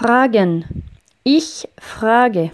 Fragen. Ich frage.